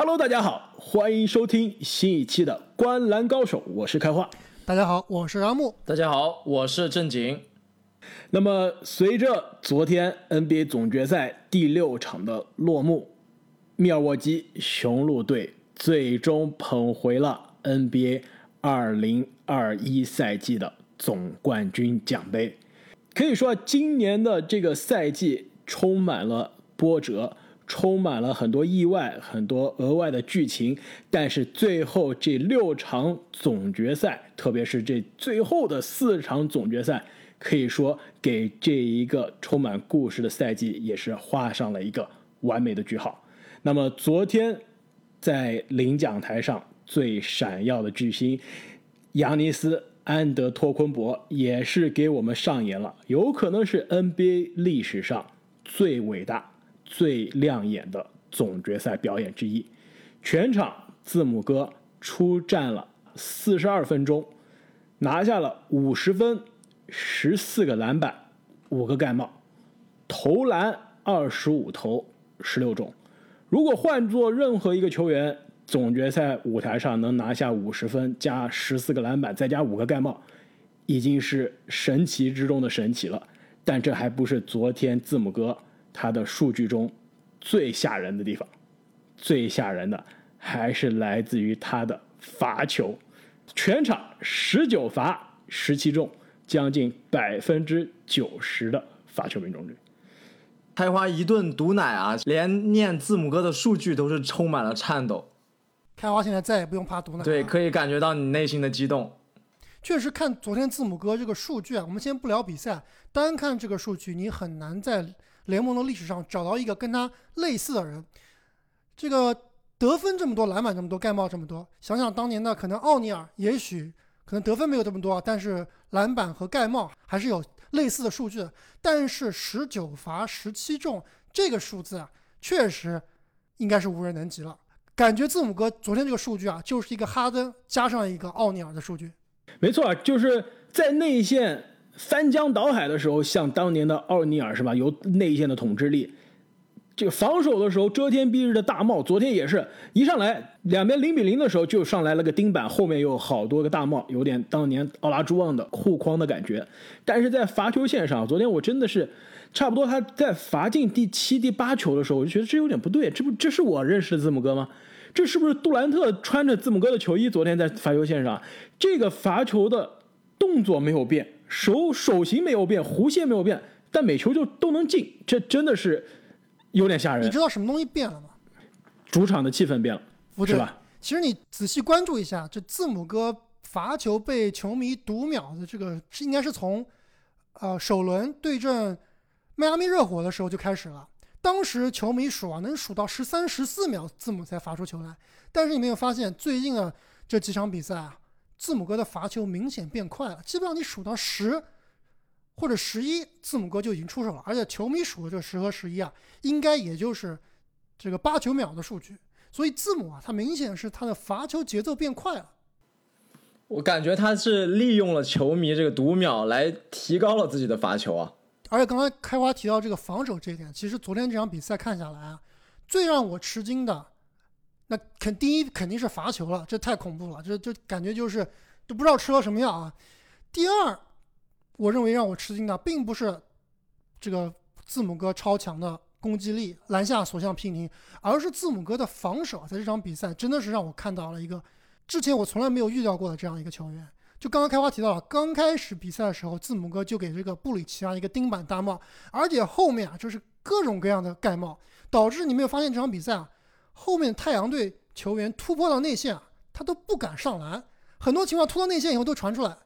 Hello，大家好，欢迎收听新一期的《观篮高手》，我是开化。大家好，我是阿木。大家好，我是正经。那么，随着昨天 NBA 总决赛第六场的落幕，密尔沃基雄鹿队最终捧回了 NBA 2021赛季的总冠军奖杯。可以说，今年的这个赛季充满了波折。充满了很多意外，很多额外的剧情，但是最后这六场总决赛，特别是这最后的四场总决赛，可以说给这一个充满故事的赛季也是画上了一个完美的句号。那么昨天在领奖台上最闪耀的巨星扬尼斯安德托昆博也是给我们上演了，有可能是 NBA 历史上最伟大。最亮眼的总决赛表演之一，全场字母哥出战了四十二分钟，拿下了五十分、十四个篮板、五个盖帽，投篮二十五投十六中。如果换做任何一个球员，总决赛舞台上能拿下五十分加十四个篮板再加五个盖帽，已经是神奇之中的神奇了。但这还不是昨天字母哥。他的数据中最吓人的地方，最吓人的还是来自于他的罚球，全场十九罚十七中，将近百分之九十的罚球命中率。开花一顿毒奶啊，连念字母哥的数据都是充满了颤抖。开花现在再也不用怕毒奶，对，可以感觉到你内心的激动。确实，看昨天字母哥这个数据啊，我们先不聊比赛，单看这个数据，你很难在。联盟的历史上找到一个跟他类似的人，这个得分这么多，篮板这么多，盖帽这么多。想想当年的可能奥尼尔，也许可能得分没有这么多，但是篮板和盖帽还是有类似的数据。但是十九罚十七中这个数字啊，确实应该是无人能及了。感觉字母哥昨天这个数据啊，就是一个哈登加上一个奥尼尔的数据。没错，就是在内线。翻江倒海的时候，像当年的奥尼尔是吧？有内线的统治力，这个防守的时候遮天蔽日的大帽。昨天也是一上来两边零比零的时候就上来了个钉板，后面有好多个大帽，有点当年奥拉朱旺的护框的感觉。但是在罚球线上，昨天我真的是差不多他在罚进第七、第八球的时候，我就觉得这有点不对，这不这是我认识的字母哥吗？这是不是杜兰特穿着字母哥的球衣？昨天在罚球线上，这个罚球的动作没有变。手手型没有变，弧线没有变，但每球就都能进，这真的是有点吓人。你知道什么东西变了吗？主场的气氛变了，是吧？其实你仔细关注一下，这字母哥罚球被球迷读秒的这个，是应该是从呃首轮对阵迈阿密热火的时候就开始了。当时球迷数啊，能数到十三、十四秒，字母才罚出球来。但是你没有发现，最近的这几场比赛啊？字母哥的罚球明显变快了，基本上你数到十或者十一，字母哥就已经出手了。而且球迷数的这十和十一啊，应该也就是这个八九秒的数据。所以字母啊，他明显是他的罚球节奏变快了。我感觉他是利用了球迷这个读秒来提高了自己的罚球啊。而且刚才开花提到这个防守这一点，其实昨天这场比赛看下来啊，最让我吃惊的。那肯第一肯定是罚球了，这太恐怖了，这这感觉就是都不知道吃了什么药啊。第二，我认为让我吃惊的并不是这个字母哥超强的攻击力，篮下所向披靡，而是字母哥的防守，在这场比赛真的是让我看到了一个之前我从来没有遇到过的这样一个球员。就刚刚开花提到了，刚开始比赛的时候，字母哥就给这个布里奇啊一个钉板大帽，而且后面啊就是各种各样的盖帽，导致你没有发现这场比赛啊。后面太阳队球员突破到内线啊，他都不敢上篮。很多情况突到内线以后都传出来，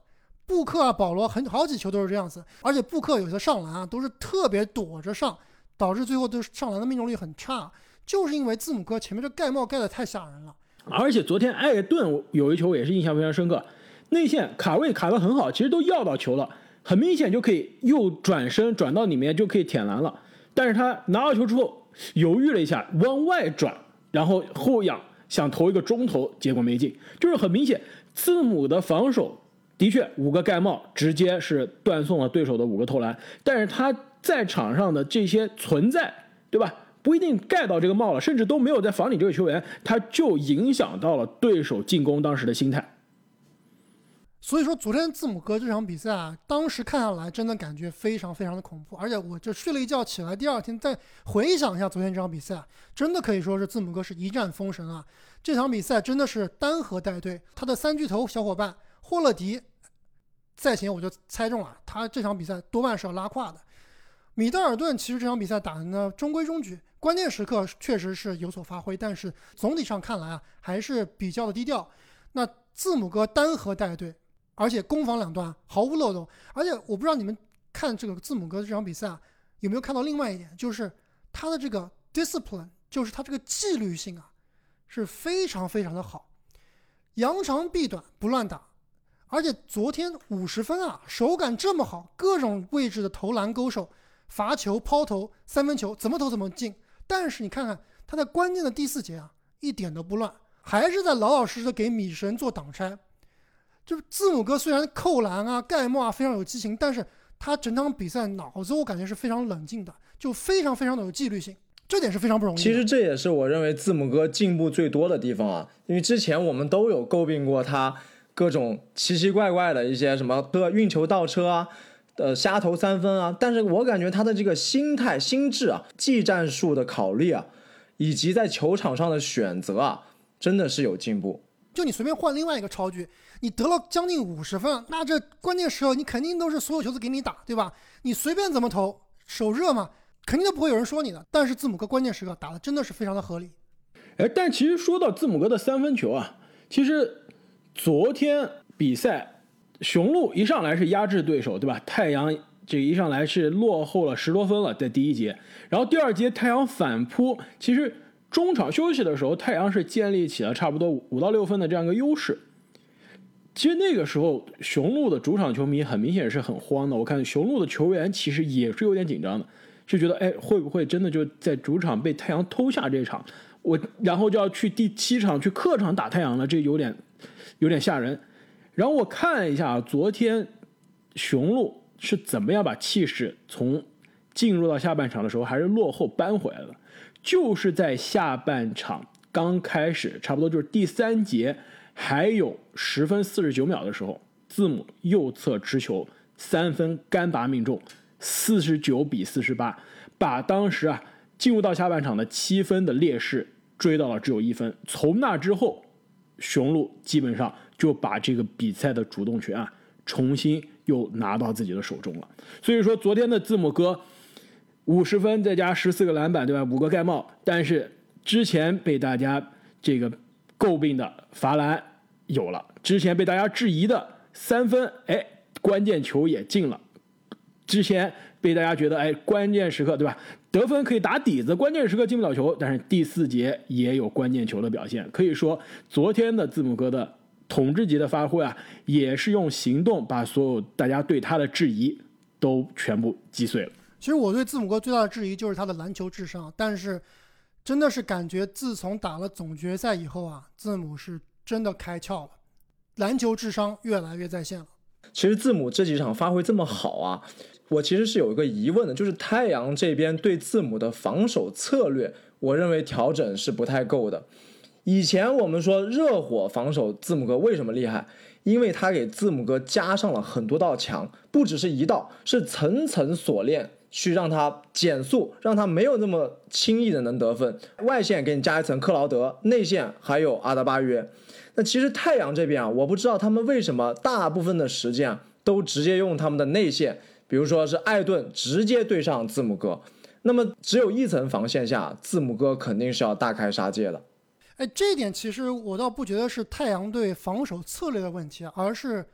布克啊、保罗很好几球都是这样子。而且布克有些上篮啊，都是特别躲着上，导致最后都上篮的命中率很差，就是因为字母哥前面这盖帽盖的太吓人了。而且昨天艾顿有一球也是印象非常深刻，内线卡位卡得很好，其实都要到球了，很明显就可以又转身转到里面就可以舔篮了，但是他拿到球之后犹豫了一下，往外转。然后后仰想投一个中投，结果没进，就是很明显，字母的防守的确五个盖帽直接是断送了对手的五个投篮，但是他在场上的这些存在，对吧？不一定盖到这个帽了，甚至都没有在防你这个球员，他就影响到了对手进攻当时的心态。所以说，昨天字母哥这场比赛啊，当时看下来真的感觉非常非常的恐怖，而且我就睡了一觉起来，第二天再回想一下昨天这场比赛，真的可以说是字母哥是一战封神啊！这场比赛真的是单核带队，他的三巨头小伙伴霍勒迪在前，我就猜中了，他这场比赛多半是要拉胯的。米德尔顿其实这场比赛打的呢中规中矩，关键时刻确实是有所发挥，但是总体上看来啊还是比较的低调。那字母哥单核带队。而且攻防两端毫无漏洞，而且我不知道你们看这个字母哥这场比赛啊，有没有看到另外一点，就是他的这个 discipline，就是他这个纪律性啊，是非常非常的好，扬长避短不乱打，而且昨天五十分啊，手感这么好，各种位置的投篮勾手、罚球、抛投、三分球怎么投怎么进，但是你看看他在关键的第四节啊，一点都不乱，还是在老老实实的给米神做挡拆。就是字母哥虽然扣篮啊、盖帽啊非常有激情，但是他整场比赛脑子我感觉是非常冷静的，就非常非常的有纪律性，这点是非常不容易。其实这也是我认为字母哥进步最多的地方啊，因为之前我们都有诟病过他各种奇奇怪怪的一些什么车运球倒车啊，呃瞎投三分啊，但是我感觉他的这个心态、心智啊、技战术的考虑啊，以及在球场上的选择啊，真的是有进步。就你随便换另外一个超距。你得了将近五十分，那这关键时候你肯定都是所有球都给你打，对吧？你随便怎么投，手热嘛，肯定都不会有人说你的。但是字母哥关键时刻打的真的是非常的合理。哎，但其实说到字母哥的三分球啊，其实昨天比赛，雄鹿一上来是压制对手，对吧？太阳这一上来是落后了十多分了，在第一节，然后第二节太阳反扑，其实中场休息的时候，太阳是建立起了差不多五到六分的这样一个优势。其实那个时候，雄鹿的主场球迷很明显是很慌的。我看雄鹿的球员其实也是有点紧张的，就觉得哎，会不会真的就在主场被太阳偷下这场？我然后就要去第七场去客场打太阳了，这有点有点吓人。然后我看了一下昨天雄鹿是怎么样把气势从进入到下半场的时候还是落后扳回来的，就是在下半场刚开始，差不多就是第三节。还有十分四十九秒的时候，字母右侧持球三分干拔命中，四十九比四十八，把当时啊进入到下半场的七分的劣势追到了只有一分。从那之后，雄鹿基本上就把这个比赛的主动权啊重新又拿到自己的手中了。所以说，昨天的字母哥五十分再加十四个篮板，对吧？五个盖帽，但是之前被大家这个。诟病的罚篮有了，之前被大家质疑的三分，哎，关键球也进了。之前被大家觉得，哎，关键时刻对吧？得分可以打底子，关键时刻进不了球。但是第四节也有关键球的表现，可以说昨天的字母哥的统治级的发挥啊，也是用行动把所有大家对他的质疑都全部击碎了。其实我对字母哥最大的质疑就是他的篮球智商，但是。真的是感觉，自从打了总决赛以后啊，字母是真的开窍了，篮球智商越来越在线了。其实字母这几场发挥这么好啊，我其实是有一个疑问的，就是太阳这边对字母的防守策略，我认为调整是不太够的。以前我们说热火防守字母哥为什么厉害？因为他给字母哥加上了很多道墙，不只是一道，是层层锁链。去让他减速，让他没有那么轻易的能得分。外线给你加一层克劳德，内线还有阿德巴约。那其实太阳这边啊，我不知道他们为什么大部分的时间啊都直接用他们的内线，比如说是艾顿直接对上字母哥。那么只有一层防线下，字母哥肯定是要大开杀戒的。哎，这一点其实我倒不觉得是太阳队防守策略的问题，而是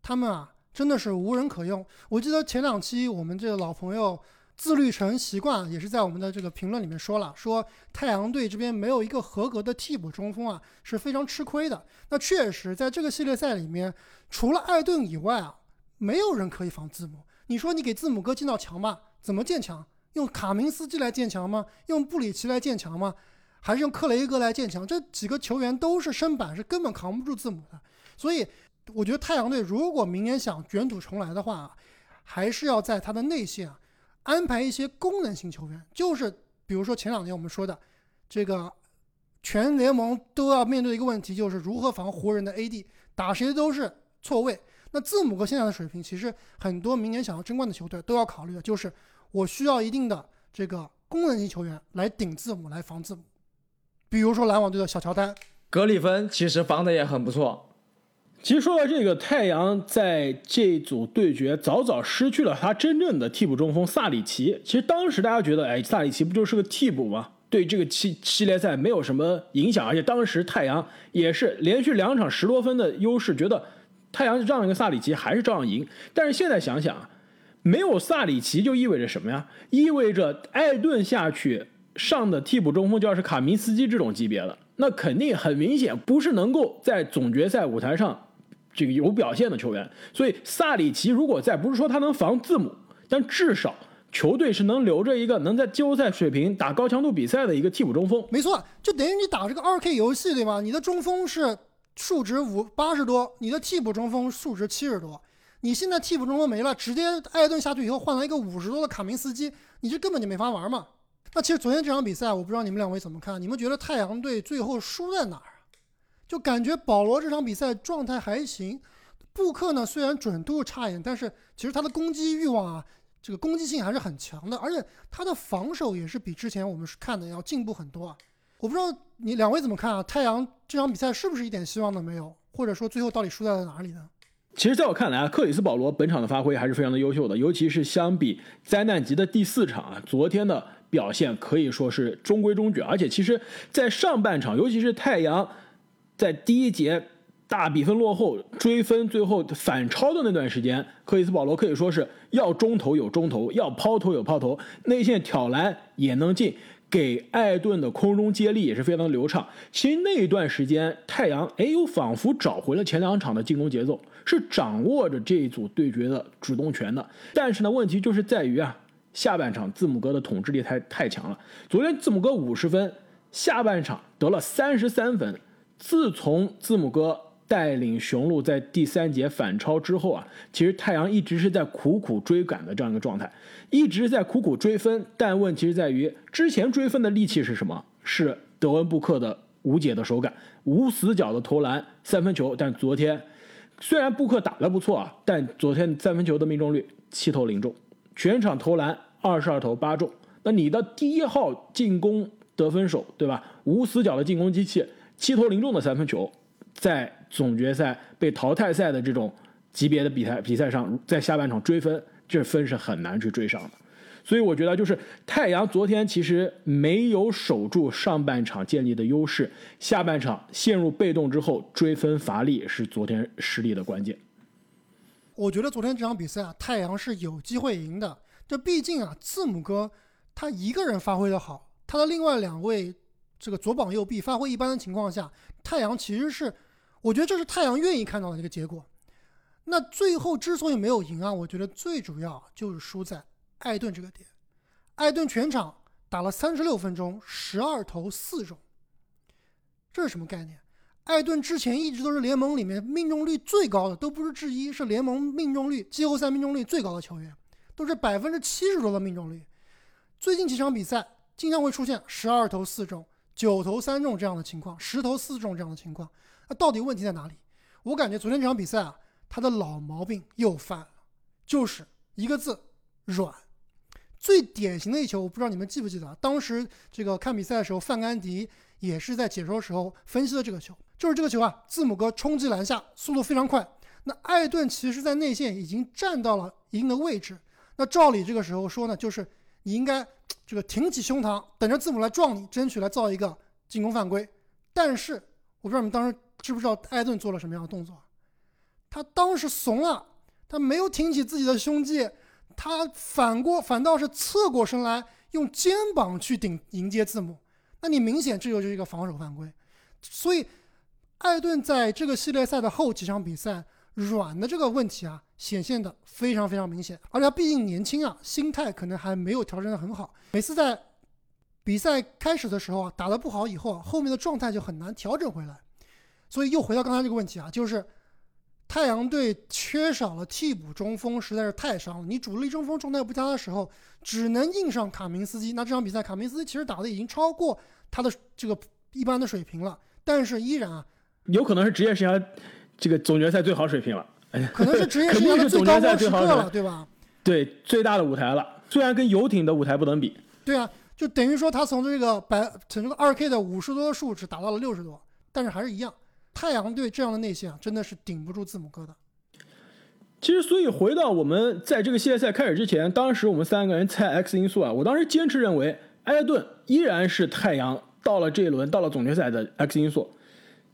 他们啊。真的是无人可用。我记得前两期我们这个老朋友自律成习惯，也是在我们的这个评论里面说了，说太阳队这边没有一个合格的替补中锋啊，是非常吃亏的。那确实，在这个系列赛里面，除了艾顿以外啊，没有人可以防字母。你说你给字母哥建道墙吧，怎么建墙？用卡明斯基来建墙吗？用布里奇来建墙吗？还是用克雷格来建墙？这几个球员都是身板，是根本扛不住字母的。所以。我觉得太阳队如果明年想卷土重来的话，还是要在他的内线安排一些功能性球员，就是比如说前两年我们说的这个全联盟都要面对一个问题，就是如何防湖人的 AD，打谁都是错位。那字母哥现在的水平，其实很多明年想要争冠的球队都要考虑的，就是我需要一定的这个功能性球员来顶字母，来防字母。比如说篮网队的小乔丹，格里芬其实防的也很不错。其实说到这个，太阳在这组对决早早失去了他真正的替补中锋萨里奇。其实当时大家觉得，哎，萨里奇不就是个替补吗？对这个系系列赛没有什么影响。而且当时太阳也是连续两场十多分的优势，觉得太阳让一个萨里奇还是照样赢。但是现在想想，没有萨里奇就意味着什么呀？意味着艾顿下去上的替补中锋就要是卡明斯基这种级别的，那肯定很明显不是能够在总决赛舞台上。这个有表现的球员，所以萨里奇如果在，不是说他能防字母，但至少球队是能留着一个能在季后赛水平打高强度比赛的一个替补中锋。没错，就等于你打这个二 K 游戏，对吗？你的中锋是数值五八十多，你的替补中锋数值七十多，你现在替补中锋没了，直接艾顿下去以后换了一个五十多的卡明斯基，你这根本就没法玩嘛。那其实昨天这场比赛，我不知道你们两位怎么看？你们觉得太阳队最后输在哪儿？就感觉保罗这场比赛状态还行，布克呢虽然准度差一点，但是其实他的攻击欲望啊，这个攻击性还是很强的，而且他的防守也是比之前我们看的要进步很多啊。我不知道你两位怎么看啊？太阳这场比赛是不是一点希望都没有？或者说最后到底输在了哪里呢？其实，在我看来啊，克里斯保罗本场的发挥还是非常的优秀的，尤其是相比灾难级的第四场啊，昨天的表现可以说是中规中矩，而且其实，在上半场，尤其是太阳。在第一节大比分落后追分，最后反超的那段时间，克里斯保罗可以说是要中投有中投，要抛投有抛投，内线挑篮也能进，给艾顿的空中接力也是非常流畅。其实那一段时间，太阳哎又仿佛找回了前两场的进攻节奏，是掌握着这一组对决的主动权的。但是呢，问题就是在于啊，下半场字母哥的统治力太太强了。昨天字母哥五十分，下半场得了三十三分。自从字母哥带领雄鹿在第三节反超之后啊，其实太阳一直是在苦苦追赶的这样一个状态，一直在苦苦追分。但问题是在于，之前追分的利器是什么？是德文布克的无解的手感、无死角的投篮、三分球。但昨天虽然布克打得不错啊，但昨天三分球的命中率七投零中，全场投篮二十二投八中。那你的第一号进攻得分手，对吧？无死角的进攻机器。七投零中的三分球，在总决赛被淘汰赛的这种级别的比赛比赛上，在下半场追分，这分是很难去追上的。所以我觉得，就是太阳昨天其实没有守住上半场建立的优势，下半场陷入被动之后追分乏力，是昨天失利的关键。我觉得昨天这场比赛啊，太阳是有机会赢的。这毕竟啊，字母哥他一个人发挥的好，他的另外两位。这个左膀右臂发挥一般的情况下，太阳其实是，我觉得这是太阳愿意看到的一个结果。那最后之所以没有赢啊，我觉得最主要就是输在艾顿这个点。艾顿全场打了三十六分钟，十二投四中，这是什么概念？艾顿之前一直都是联盟里面命中率最高的，都不是之一，是联盟命中率季后赛命中率最高的球员，都是百分之七十多的命中率。最近几场比赛经常会出现十二投四中。九投三中这样的情况，十投四中这样的情况，那到底问题在哪里？我感觉昨天这场比赛啊，他的老毛病又犯了，就是一个字软。最典型的一球，我不知道你们记不记得，当时这个看比赛的时候，范甘迪也是在解说时候分析的这个球，就是这个球啊，字母哥冲击篮下速度非常快，那艾顿其实在内线已经站到了一定的位置，那照理这个时候说呢，就是你应该。这个挺起胸膛，等着字母来撞你，争取来造一个进攻犯规。但是我不知道你们当时知不知道艾顿做了什么样的动作？他当时怂了，他没有挺起自己的胸肌，他反过反倒是侧过身来，用肩膀去顶迎接字母。那你明显这就是一个防守犯规。所以艾顿在这个系列赛的后几场比赛。软的这个问题啊，显现的非常非常明显，而且他毕竟年轻啊，心态可能还没有调整的很好。每次在比赛开始的时候啊，打得不好以后啊，后面的状态就很难调整回来。所以又回到刚才这个问题啊，就是太阳队缺少了替补中锋，实在是太伤了。你主力中锋状态不佳的时候，只能硬上卡明斯基。那这场比赛，卡明斯基其实打的已经超过他的这个一般的水平了，但是依然啊，有可能是职业生涯这个总决赛最好水平了，可能是职业生涯的最高光时了，对吧？对最大的舞台了。虽然跟游艇的舞台不能比，对啊，就等于说他从这个百从这个二 K 的五十多的数值达到了六十多，但是还是一样，太阳队这样的内线啊，真的是顶不住字母哥的。其实，所以回到我们在这个系列赛开始之前，当时我们三个人猜 X 因素啊，我当时坚持认为埃顿依然是太阳到了这一轮到了总决赛的 X 因素。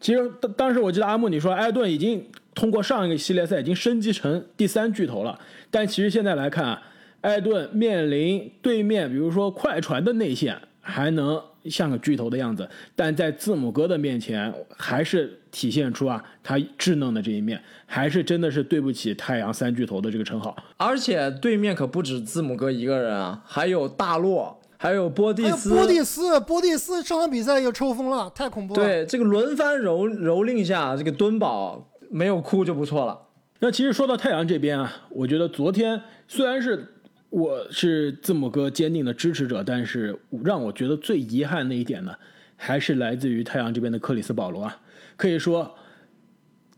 其实当当时我记得阿木你说埃顿已经通过上一个系列赛已经升级成第三巨头了，但其实现在来看啊，埃顿面临对面比如说快船的内线还能像个巨头的样子，但在字母哥的面前还是体现出啊他稚嫩的这一面，还是真的是对不起太阳三巨头的这个称号。而且对面可不止字母哥一个人啊，还有大洛，还有波蒂斯。波蒂斯，波蒂斯上场比赛又抽风了，太恐怖了。对这个轮番蹂蹂躏下，这个敦宝没有哭就不错了。那其实说到太阳这边啊，我觉得昨天虽然是我是字母哥坚定的支持者，但是让我觉得最遗憾的一点呢，还是来自于太阳这边的克里斯保罗啊。可以说，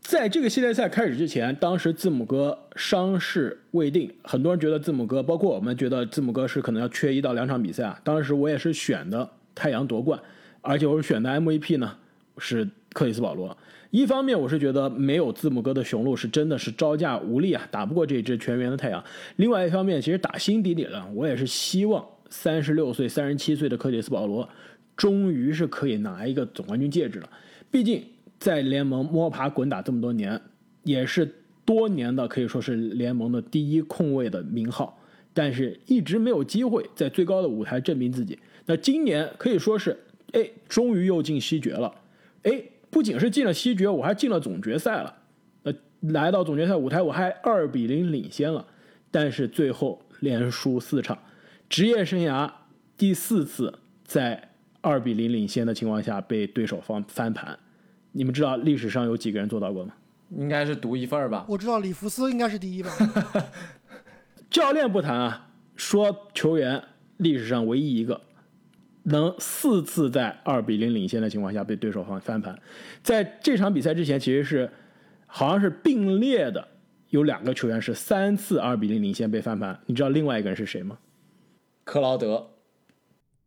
在这个系列赛开始之前，当时字母哥伤势未定，很多人觉得字母哥，包括我们觉得字母哥是可能要缺一到两场比赛啊。当时我也是选的太阳夺冠，而且我是选的 MVP 呢是克里斯保罗。一方面我是觉得没有字母哥的雄鹿是真的是招架无力啊，打不过这支全员的太阳。另外一方面，其实打心底里了，我也是希望三十六岁、三十七岁的克里斯保罗终于是可以拿一个总冠军戒指了。毕竟在联盟摸爬滚打这么多年，也是多年的可以说是联盟的第一控卫的名号，但是一直没有机会在最高的舞台证明自己。那今年可以说是，哎，终于又进西决了，哎，不仅是进了西决，我还进了总决赛了。呃，来到总决赛舞台，我还二比零领先了，但是最后连输四场，职业生涯第四次在二比零领先的情况下被对手方翻盘。你们知道历史上有几个人做到过吗？应该是独一份儿吧？我知道里弗斯应该是第一吧？教练不谈啊，说球员历史上唯一一个能四次在二比零领先的情况下被对手翻翻盘。在这场比赛之前，其实是好像是并列的，有两个球员是三次二比零领先被翻盘。你知道另外一个人是谁吗？克劳德，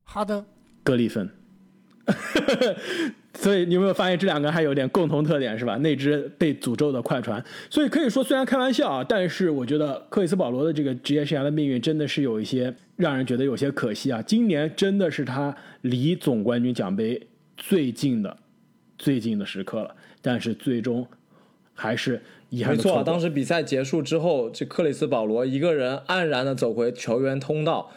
哈登，格里芬。所以你有没有发现这两个还有点共同特点是吧？那支被诅咒的快船。所以可以说，虽然开玩笑啊，但是我觉得克里斯保罗的这个职业生涯的命运真的是有一些让人觉得有些可惜啊。今年真的是他离总冠军奖杯最近的最近的时刻了，但是最终还是遗憾没错，当时比赛结束之后，这克里斯保罗一个人黯然的走回球员通道，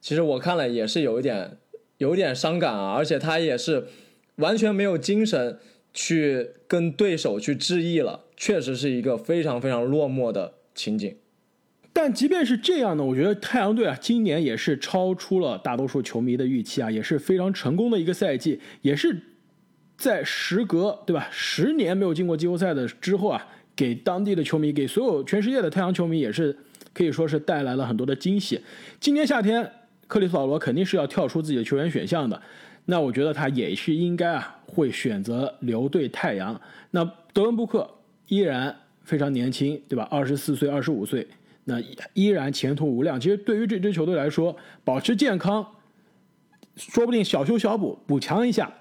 其实我看了也是有一点有一点伤感啊，而且他也是完全没有精神去跟对手去致意了，确实是一个非常非常落寞的情景。但即便是这样呢，我觉得太阳队啊，今年也是超出了大多数球迷的预期啊，也是非常成功的一个赛季，也是在时隔对吧十年没有进过季后赛的之后啊，给当地的球迷，给所有全世界的太阳球迷也是可以说是带来了很多的惊喜。今年夏天，克里斯保罗肯定是要跳出自己的球员选项的，那我觉得他也是应该啊会选择留队太阳。那德文布克依然非常年轻，对吧？二十四岁、二十五岁，那依然前途无量。其实对于这支球队来说，保持健康，说不定小修小补补强一下，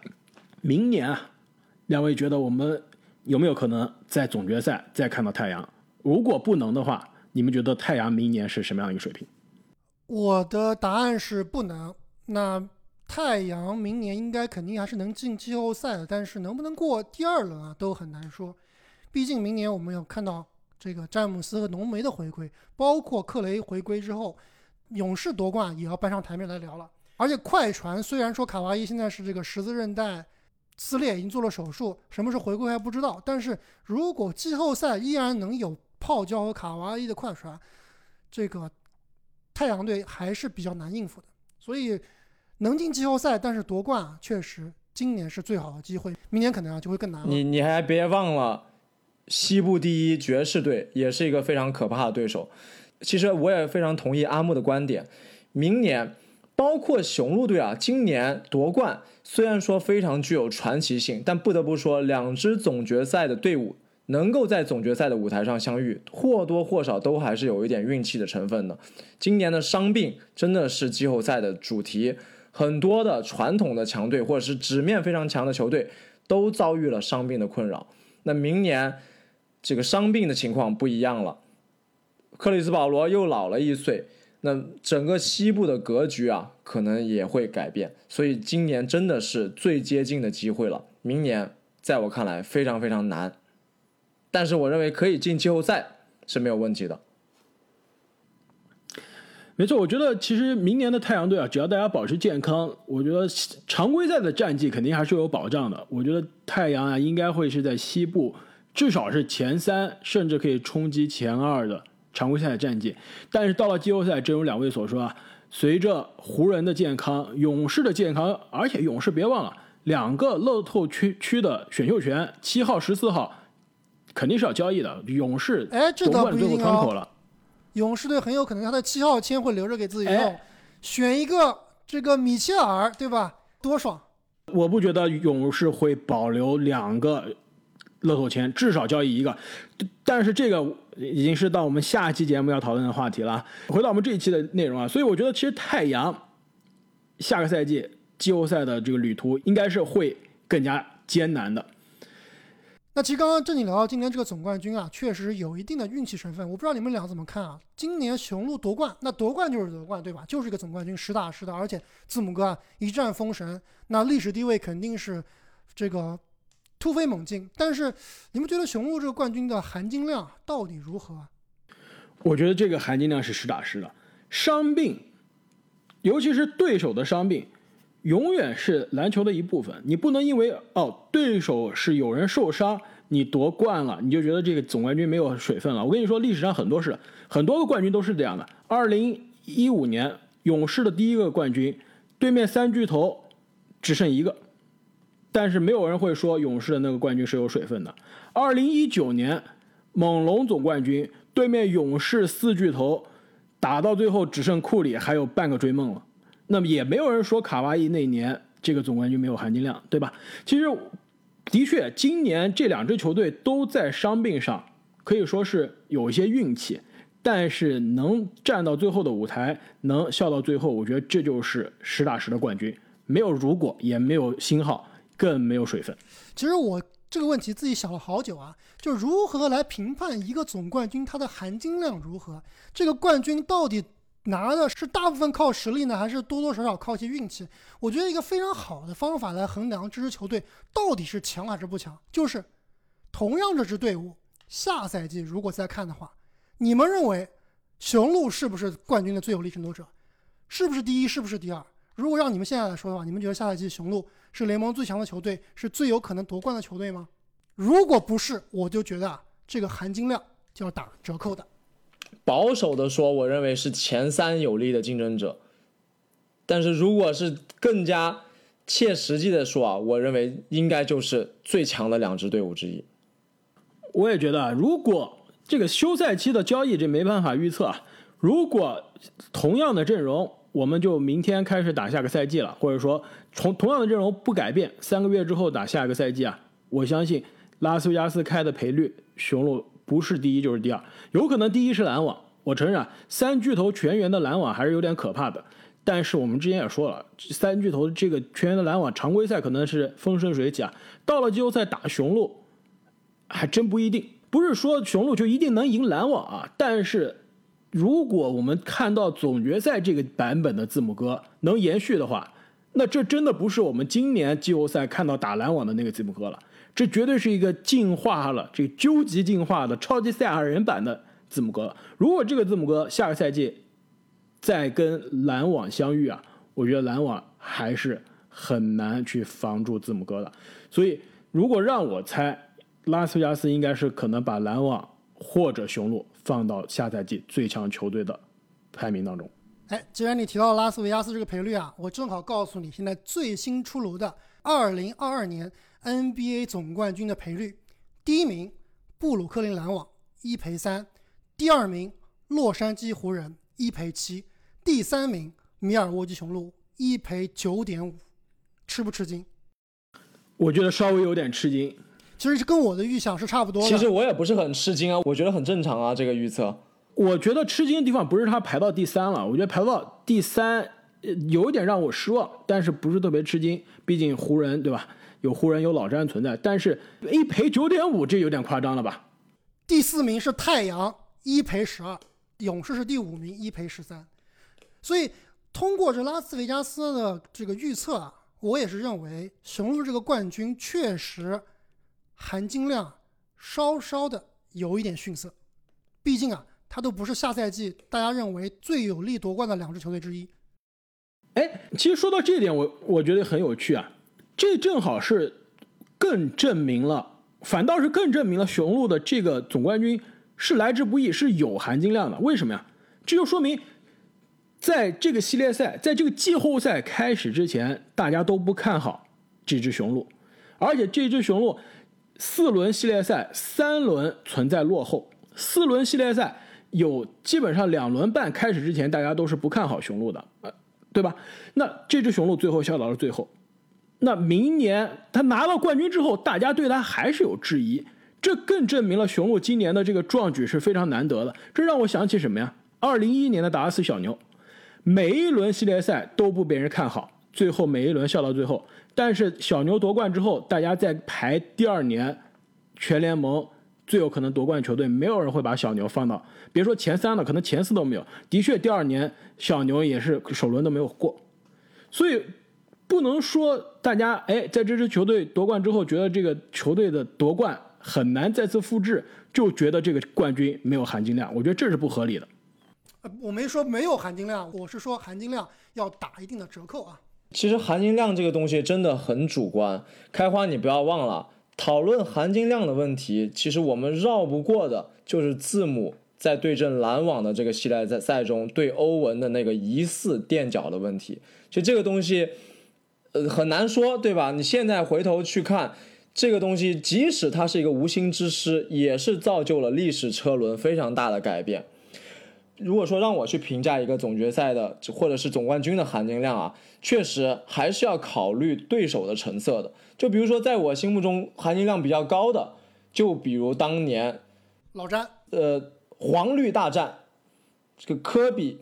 明年啊，两位觉得我们有没有可能在总决赛再看到太阳？如果不能的话，你们觉得太阳明年是什么样一个水平？我的答案是不能。那太阳明年应该肯定还是能进季后赛的，但是能不能过第二轮啊，都很难说。毕竟明年我们有看到这个詹姆斯和浓眉的回归，包括克雷回归之后，勇士夺冠也要搬上台面来聊了。而且快船虽然说卡哇伊现在是这个十字韧带撕裂，已经做了手术，什么时候回归还不知道。但是如果季后赛依然能有泡椒和卡哇伊的快船，这个太阳队还是比较难应付的。所以能进季后赛，但是夺冠，确实今年是最好的机会，明年可能啊就会更难了。你你还别忘了，西部第一爵士队也是一个非常可怕的对手。其实我也非常同意阿木的观点，明年包括雄鹿队啊，今年夺冠虽然说非常具有传奇性，但不得不说，两支总决赛的队伍能够在总决赛的舞台上相遇，或多或少都还是有一点运气的成分的。今年的伤病真的是季后赛的主题，很多的传统的强队或者是纸面非常强的球队都遭遇了伤病的困扰。那明年这个伤病的情况不一样了。克里斯保罗又老了一岁，那整个西部的格局啊，可能也会改变。所以今年真的是最接近的机会了。明年在我看来非常非常难，但是我认为可以进季后赛是没有问题的。没错，我觉得其实明年的太阳队啊，只要大家保持健康，我觉得常规赛的战绩肯定还是有保障的。我觉得太阳啊，应该会是在西部至少是前三，甚至可以冲击前二的。常规赛的战绩，但是到了季后赛，正如两位所说啊，随着湖人的健康、勇士的健康，而且勇士别忘了两个乐透区区的选秀权，七号、十四号肯定是要交易的。勇士哎，这倒不一定哦。勇士队很有可能他的七号签会留着给自己用，选一个这个米切尔，对吧？多爽！我不觉得勇士会保留两个。乐透签至少交易一个，但是这个已经是到我们下期节目要讨论的话题了。回到我们这一期的内容啊，所以我觉得其实太阳下个赛季季后赛的这个旅途应该是会更加艰难的。那其实刚刚正经聊到今年这个总冠军啊，确实有一定的运气成分。我不知道你们俩怎么看啊？今年雄鹿夺冠，那夺冠就是夺冠，对吧？就是一个总冠军，实打实的。而且字母哥啊一战封神，那历史地位肯定是这个。突飞猛进，但是你们觉得雄鹿这个冠军的含金量到底如何？我觉得这个含金量是实打实的。伤病，尤其是对手的伤病，永远是篮球的一部分。你不能因为哦对手是有人受伤，你夺冠了，你就觉得这个总冠军没有水分了。我跟你说，历史上很多是很多个冠军都是这样的。二零一五年勇士的第一个冠军，对面三巨头只剩一个。但是没有人会说勇士的那个冠军是有水分的。二零一九年猛龙总冠军对面勇士四巨头打到最后只剩库里还有半个追梦了，那么也没有人说卡哇伊那年这个总冠军没有含金量，对吧？其实的确，今年这两支球队都在伤病上可以说是有一些运气，但是能站到最后的舞台，能笑到最后，我觉得这就是实打实的冠军，没有如果，也没有星号。更没有水分。其实我这个问题自己想了好久啊，就如何来评判一个总冠军它的含金量如何？这个冠军到底拿的是大部分靠实力呢，还是多多少少靠一些运气？我觉得一个非常好的方法来衡量这支球队到底是强还是不强，就是同样这支队伍下赛季如果再看的话，你们认为雄鹿是不是冠军的最有力争夺者？是不是第一？是不是第二？如果让你们现在来说的话，你们觉得下赛季雄鹿是联盟最强的球队，是最有可能夺冠的球队吗？如果不是，我就觉得啊，这个含金量就要打折扣的。保守的说，我认为是前三有力的竞争者。但是如果是更加切实际的说啊，我认为应该就是最强的两支队伍之一。我也觉得，如果这个休赛期的交易这没办法预测啊，如果同样的阵容。我们就明天开始打下个赛季了，或者说从同样的阵容不改变，三个月之后打下一个赛季啊！我相信拉斯维加斯开的赔率，雄鹿不是第一就是第二，有可能第一是篮网。我承认三巨头全员的篮网还是有点可怕的，但是我们之前也说了，三巨头这个全员的篮网常规赛可能是风生水起啊，到了季后赛打雄鹿还真不一定。不是说雄鹿就一定能赢篮网啊，但是。如果我们看到总决赛这个版本的字母哥能延续的话，那这真的不是我们今年季后赛看到打篮网的那个字母哥了，这绝对是一个进化了、这个究极进化的超级赛亚人版的字母哥。如果这个字母哥下个赛季再跟篮网相遇啊，我觉得篮网还是很难去防住字母哥的。所以，如果让我猜，拉斯维加斯应该是可能把篮网或者雄鹿。放到下赛季最强球队的排名当中。哎，既然你提到拉斯维加斯这个赔率啊，我正好告诉你，现在最新出炉的2022年 NBA 总冠军的赔率，第一名布鲁克林篮网一赔三，第二名洛杉矶湖人一赔七，第三名米尔沃基雄鹿一赔九点五，吃不吃惊？我觉得稍微有点吃惊。其实是跟我的预想是差不多的。其实我也不是很吃惊啊，我觉得很正常啊，这个预测。我觉得吃惊的地方不是他排到第三了，我觉得排到第三呃呃有点让我失望，但是不是特别吃惊，毕竟湖人对吧？有湖人有老詹存在，但是一赔九点五，这有点夸张了吧？第四名是太阳，一赔十二；勇士是第五名，一赔十三。所以通过这拉斯维加斯的这个预测啊，我也是认为雄鹿这个冠军确实含金量稍稍的有一点逊色。毕竟啊，它都不是下赛季大家认为最有力夺冠的两支球队之一。哎，其实说到这点，我我觉得很有趣啊，这正好是更证明了，反倒是更证明了雄鹿的这个总冠军是来之不易，是有含金量的。为什么呀？这就说明，在这个系列赛，在这个季后赛开始之前，大家都不看好这支雄鹿，而且这支雄鹿四轮系列赛三轮存在落后，四轮系列赛有基本上两轮半开始之前，大家都是不看好雄鹿的，呃，对吧？那这只雄鹿最后笑到了最后，那明年他拿到冠军之后，大家对他还是有质疑，这更证明了雄鹿今年的这个壮举是非常难得的。这让我想起什么呀？二零一一年的达拉斯小牛，每一轮系列赛都不被人看好，最后每一轮笑到最后。但是小牛夺冠之后，大家在排第二年全联盟最有可能夺冠球队，没有人会把小牛放到，别说前三了，可能前四都没有。的确，第二年小牛也是首轮都没有过，所以不能说大家哎，在这支球队夺冠之后，觉得这个球队的夺冠很难再次复制，就觉得这个冠军没有含金量。我觉得这是不合理的。呃，我没说没有含金量，我是说含金量要打一定的折扣啊。其实含金量这个东西真的很主观，开花你不要忘了，讨论含金量的问题，其实我们绕不过的就是字母在对阵篮网的这个系列赛赛中对欧文的那个疑似垫脚的问题。其实这个东西，呃，很难说，对吧？你现在回头去看这个东西，即使它是一个无心之失，也是造就了历史车轮非常大的改变。如果说让我去评价一个总决赛的或者是总冠军的含金量啊，确实还是要考虑对手的成色的。就比如说，在我心目中含金量比较高的，就比如当年老詹，呃黄绿大战，这个科比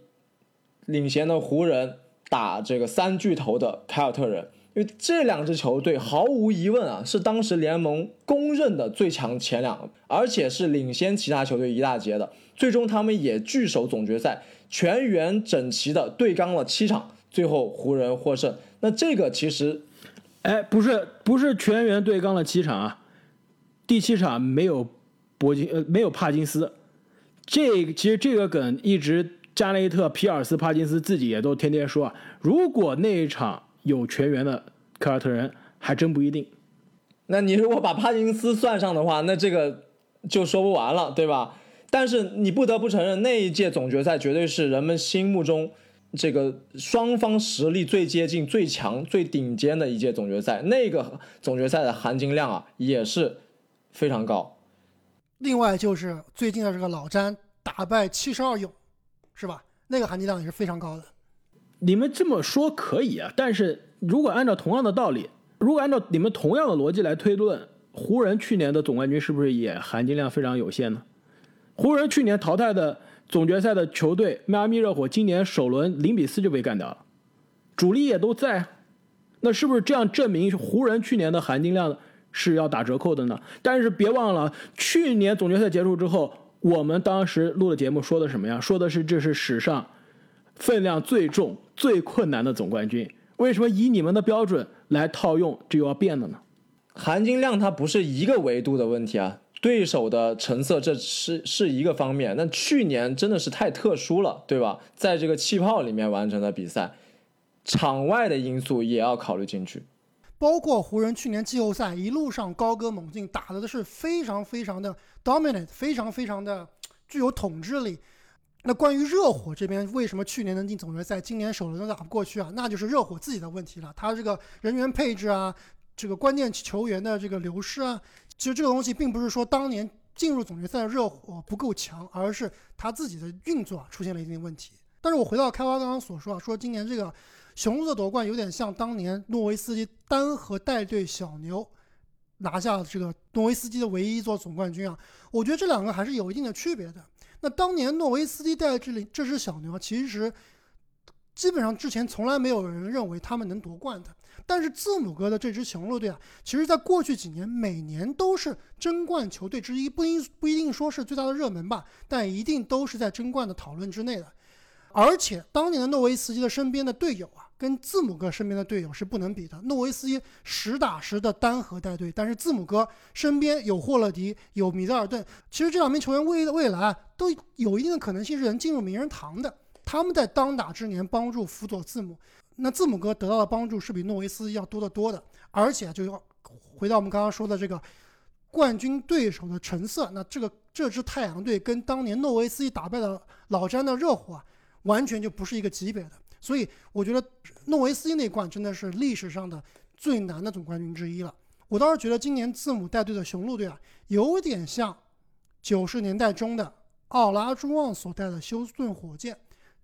领衔的湖人打这个三巨头的凯尔特人，因为这两支球队毫无疑问啊是当时联盟公认的最强前两，而且是领先其他球队一大截的。最终他们也聚首总决赛，全员整齐的对刚了七场，最后湖人获胜。那这个其实，哎，不是不是全员对刚了七场啊，第七场没有铂金呃没有帕金斯，这其实这个梗一直加内特、皮尔斯、帕金斯自己也都天天说啊，如果那一场有全员的凯尔特人，还真不一定。那你如果把帕金斯算上的话，那这个就说不完了，对吧？但是你不得不承认，那一届总决赛绝对是人们心目中这个双方实力最接近、最强、最顶尖的一届总决赛。那个总决赛的含金量啊，也是非常高。另外就是最近的这个老詹打败七十二勇，是吧？那个含金量也是非常高的。你们这么说可以啊，但是如果按照同样的道理，如果按照你们同样的逻辑来推论，湖人去年的总冠军是不是也含金量非常有限呢？湖人去年淘汰的总决赛的球队迈阿密热火，今年首轮零比四就被干掉了，主力也都在，那是不是这样证明湖人去年的含金量是要打折扣的呢？但是别忘了，去年总决赛结束之后，我们当时录的节目说的什么呀？说的是这是史上分量最重、最困难的总冠军。为什么以你们的标准来套用，这又要变了呢？含金量它不是一个维度的问题啊。对手的成色，这是是一个方面。那去年真的是太特殊了，对吧？在这个气泡里面完成的比赛，场外的因素也要考虑进去。包括湖人去年季后赛一路上高歌猛进，打的都是非常非常的 dominant，非常非常的具有统治力。那关于热火这边为什么去年能进总决赛，今年首轮都打不过去啊？那就是热火自己的问题了。他这个人员配置啊，这个关键球员的这个流失啊。其实这个东西并不是说当年进入总决赛的热火不够强，而是他自己的运作啊出现了一定问题。但是我回到开花刚刚所说啊，说今年这个雄鹿的夺冠有点像当年诺维斯基单核带队小牛拿下这个诺维斯基的唯一一座总冠军啊，我觉得这两个还是有一定的区别的。那当年诺维斯基带的这里这支小牛，其实基本上之前从来没有人认为他们能夺冠的。但是字母哥的这支雄鹿队啊，其实在过去几年每年都是争冠球队之一，不一不一定说是最大的热门吧，但一定都是在争冠的讨论之内的。而且当年的诺维斯基的身边的队友啊，跟字母哥身边的队友是不能比的。诺维斯基实打实的单核带队，但是字母哥身边有霍勒迪，有米德尔顿，其实这两名球员未未来都有一定的可能性是能进入名人堂的。他们在当打之年帮助辅佐字母。那字母哥得到的帮助是比诺维斯要多得多的，而且就要回到我们刚刚说的这个冠军对手的成色，那这个这支太阳队跟当年诺维斯基打败的老詹的热火啊，完全就不是一个级别的。所以我觉得诺维斯基那冠真的是历史上的最难的总冠军之一了。我倒是觉得今年字母带队的雄鹿队啊，有点像九十年代中的奥拉朱旺所带的休斯顿火箭，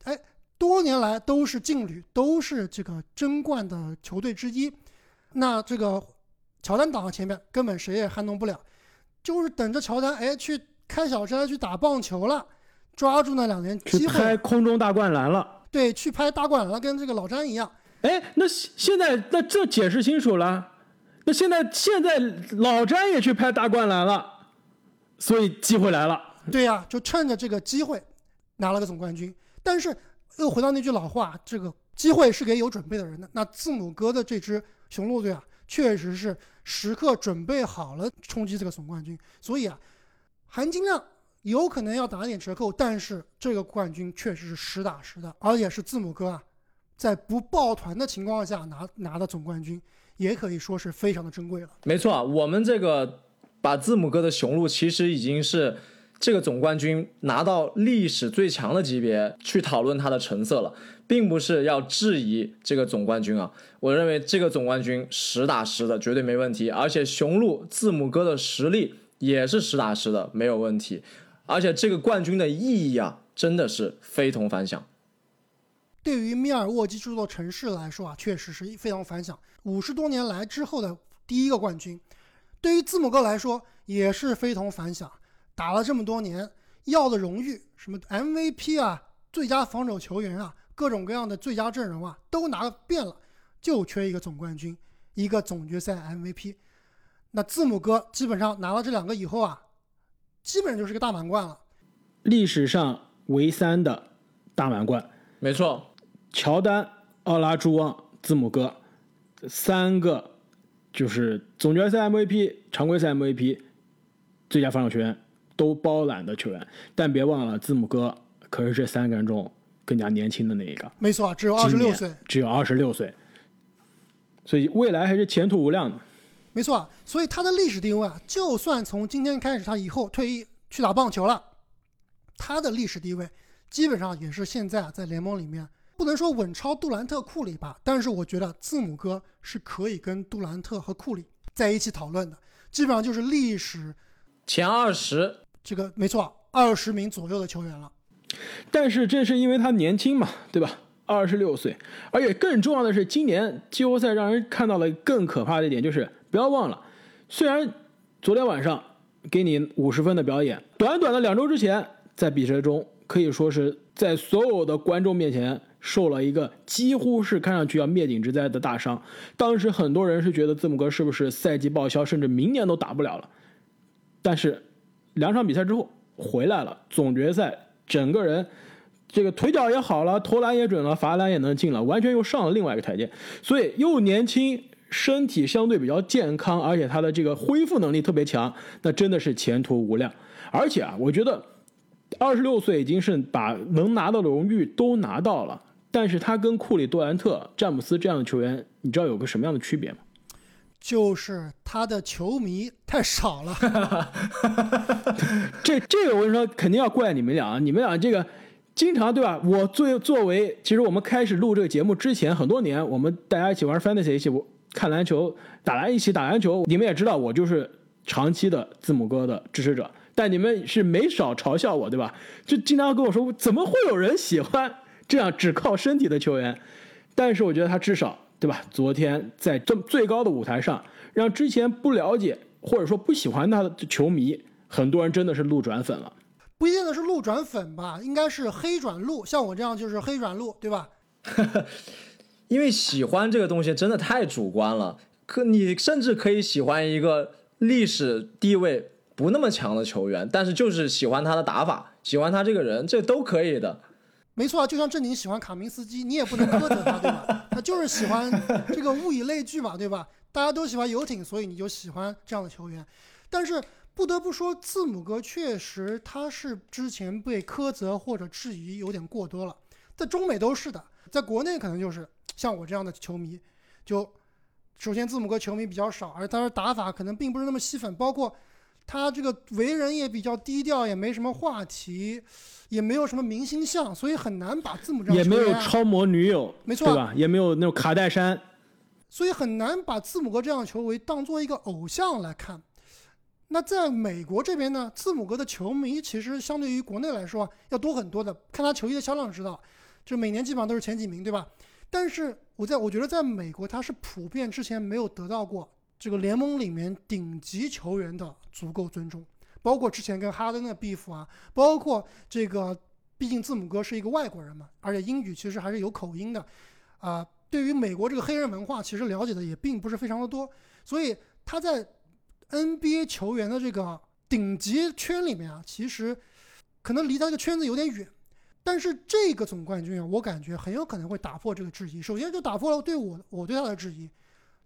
哎。多年来都是劲旅，都是这个争冠的球队之一。那这个乔丹挡在前面，根本谁也撼动不了，就是等着乔丹哎去开小差去打棒球了，抓住那两年机会，拍空中大灌篮了。对，去拍大灌篮了，跟这个老詹一样。哎，那现在那这解释清楚了。那现在现在老詹也去拍大灌篮了，所以机会来了。对呀，就趁着这个机会拿了个总冠军，但是。又回到那句老话，这个机会是给有准备的人的。那字母哥的这支雄鹿队啊，确实是时刻准备好了冲击这个总冠军。所以啊，含金量有可能要打点折扣，但是这个冠军确实是实打实的，而且是字母哥啊，在不抱团的情况下拿拿的总冠军，也可以说是非常的珍贵了。没错，我们这个把字母哥的雄鹿其实已经是。这个总冠军拿到历史最强的级别去讨论他的成色了，并不是要质疑这个总冠军啊。我认为这个总冠军实打实的绝对没问题，而且雄鹿字母哥的实力也是实打实的没有问题，而且这个冠军的意义啊，真的是非同凡响。对于密尔沃基这座城市来说啊，确实是非常反响。五十多年来之后的第一个冠军，对于字母哥来说也是非同凡响。打了这么多年，要的荣誉，什么 MVP 啊，最佳防守球员啊，各种各样的最佳阵容啊，都拿遍了，就缺一个总冠军，一个总决赛 MVP。那字母哥基本上拿了这两个以后啊，基本上就是个大满贯了，历史上唯三的大满贯。没错，乔丹、奥拉朱旺、字母哥，三个就是总决赛 MVP、常规赛 MVP、最佳防守球员。都包揽的球员，但别忘了字母哥可是这三个人中更加年轻的那一个。没错，只有二十六岁，只有二十六岁，所以未来还是前途无量的。没错，所以他的历史地位啊，就算从今天开始他以后退役去打棒球了，他的历史地位基本上也是现在啊在联盟里面不能说稳超杜兰特、库里吧，但是我觉得字母哥是可以跟杜兰特和库里在一起讨论的，基本上就是历史前二十。这个没错，二十名左右的球员了。但是正是因为他年轻嘛，对吧？二十六岁，而且更重要的是，今年季后赛让人看到了更可怕的一点，就是不要忘了，虽然昨天晚上给你五十分的表演，短短的两周之前，在比赛中可以说是在所有的观众面前受了一个几乎是看上去要灭顶之灾的大伤。当时很多人是觉得字母哥是不是赛季报销，甚至明年都打不了了。但是。两场比赛之后回来了，总决赛整个人这个腿脚也好了，投篮也准了，罚篮也能进了，完全又上了另外一个台阶。所以又年轻，身体相对比较健康，而且他的这个恢复能力特别强，那真的是前途无量。而且啊，我觉得二十六岁已经是把能拿到的荣誉都拿到了，但是他跟库里、杜兰特、詹姆斯这样的球员，你知道有个什么样的区别吗？就是他的球迷太少了，这这个我跟你说，肯定要怪你们俩。你们俩这个经常对吧？我作作为，其实我们开始录这个节目之前很多年，我们大家一起玩 fantasy，一起看篮球、打篮，一起打篮球。你们也知道，我就是长期的字母哥的支持者。但你们是没少嘲笑我，对吧？就经常跟我说，怎么会有人喜欢这样只靠身体的球员？但是我觉得他至少，对吧？昨天在这最高的舞台上，让之前不了解或者说不喜欢他的球迷，很多人真的是路转粉了。不一定的是路转粉吧，应该是黑转路。像我这样就是黑转路，对吧？因为喜欢这个东西真的太主观了，可你甚至可以喜欢一个历史地位不那么强的球员，但是就是喜欢他的打法，喜欢他这个人，这都可以的。没错啊，就像正经喜欢卡明斯基，你也不能苛责他，对吧？他就是喜欢这个物以类聚嘛，对吧？大家都喜欢游艇，所以你就喜欢这样的球员。但是。不得不说，字母哥确实他是之前被苛责或者质疑有点过多了，在中美都是的，在国内可能就是像我这样的球迷，就首先字母哥球迷比较少，而他的打法可能并不是那么吸粉，包括他这个为人也比较低调，也没什么话题，也没有什么明星相，所以很难把字母这样也没有超模女友，没错，对吧？也没有那种卡戴珊，所以很难把字母哥这样的球为当做一个偶像来看。那在美国这边呢，字母哥的球迷其实相对于国内来说要多很多的。看他球衣的销量知道，就每年基本上都是前几名，对吧？但是我在我觉得在美国，他是普遍之前没有得到过这个联盟里面顶级球员的足够尊重，包括之前跟哈登的 beef 啊，包括这个，毕竟字母哥是一个外国人嘛，而且英语其实还是有口音的，啊，对于美国这个黑人文化其实了解的也并不是非常的多，所以他在。NBA 球员的这个顶级圈里面啊，其实可能离他这个圈子有点远，但是这个总冠军啊，我感觉很有可能会打破这个质疑。首先就打破了对我我对他的质疑，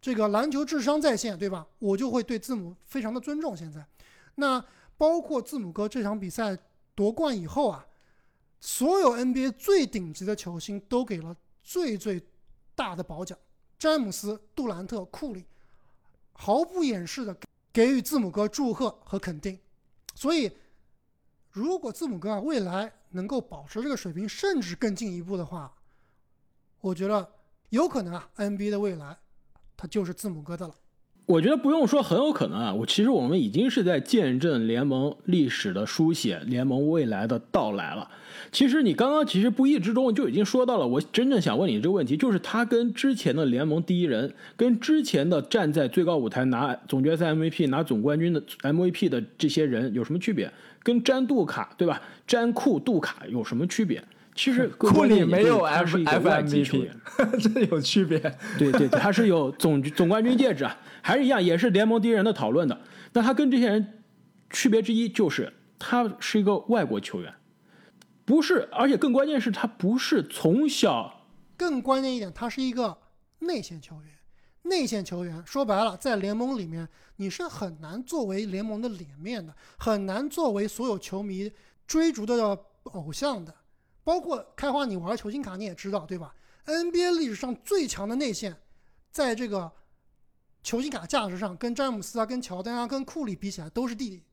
这个篮球智商在线，对吧？我就会对字母非常的尊重。现在，那包括字母哥这场比赛夺冠以后啊，所有 NBA 最顶级的球星都给了最最大的褒奖，詹姆斯、杜兰特、库里毫不掩饰的。给予字母哥祝贺和肯定，所以如果字母哥啊未来能够保持这个水平，甚至更进一步的话，我觉得有可能啊，NBA 的未来，它就是字母哥的了。我觉得不用说很有可能啊，我其实我们已经是在见证联盟历史的书写，联盟未来的到来了。其实你刚刚其实不意之中就已经说到了，我真正想问你这个问题，就是他跟之前的联盟第一人，跟之前的站在最高舞台拿总决赛 MVP、拿总冠军的 MVP 的这些人有什么区别？跟詹杜卡对吧？詹库杜卡有什么区别？其实 库里没有 F F M V P，这有区别。对对，他是有总总冠军戒指啊，还是一样，也是联盟第一人的讨论的。那他跟这些人区别之一就是他是一个外国球员，不是，而且更关键是，他不是从小。更关键一点，他是一个内线球员。内线球员说白了，在联盟里面你是很难作为联盟的脸面的，很难作为所有球迷追逐的偶像的。包括开花，你玩球星卡你也知道对吧？NBA 历史上最强的内线，在这个球星卡价值上，跟詹姆斯啊、跟乔丹啊、跟库里比起来都是弟弟。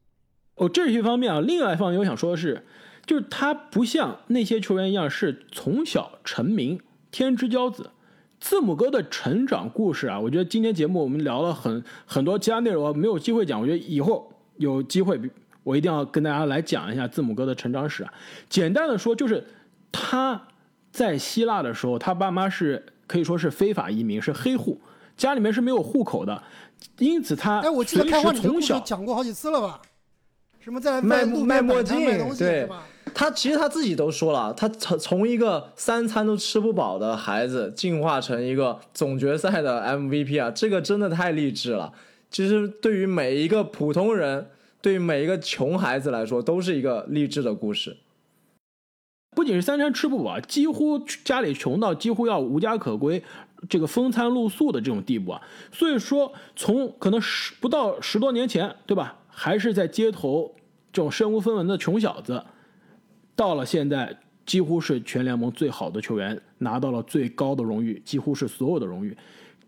哦，这是一方面啊。另外一方面，我想说的是，就是他不像那些球员一样是从小成名、天之骄子。字母哥的成长故事啊，我觉得今天节目我们聊了很很多其他内容，没有机会讲。我觉得以后有机会，我一定要跟大家来讲一下字母哥的成长史啊。简单的说，就是。他在希腊的时候，他爸妈是可以说是非法移民，是黑户，家里面是没有户口的，因此他哎，我记得开花从小讲过好几次了吧？什么在卖卖墨镜，对他其实他自己都说了，他从从一个三餐都吃不饱的孩子，进化成一个总决赛的 MVP 啊，这个真的太励志了。其实对于每一个普通人，对于每一个穷孩子来说，都是一个励志的故事。不仅是三餐吃不饱，几乎家里穷到几乎要无家可归，这个风餐露宿的这种地步啊。所以说，从可能十不到十多年前，对吧？还是在街头这种身无分文的穷小子，到了现在，几乎是全联盟最好的球员，拿到了最高的荣誉，几乎是所有的荣誉。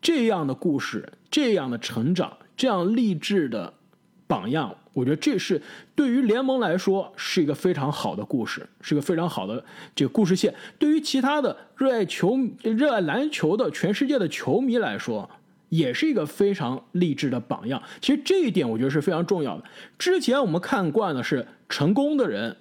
这样的故事，这样的成长，这样励志的榜样。我觉得这是对于联盟来说是一个非常好的故事，是个非常好的这个故事线。对于其他的热爱球、热爱篮球的全世界的球迷来说，也是一个非常励志的榜样。其实这一点我觉得是非常重要的。之前我们看惯的是成功的人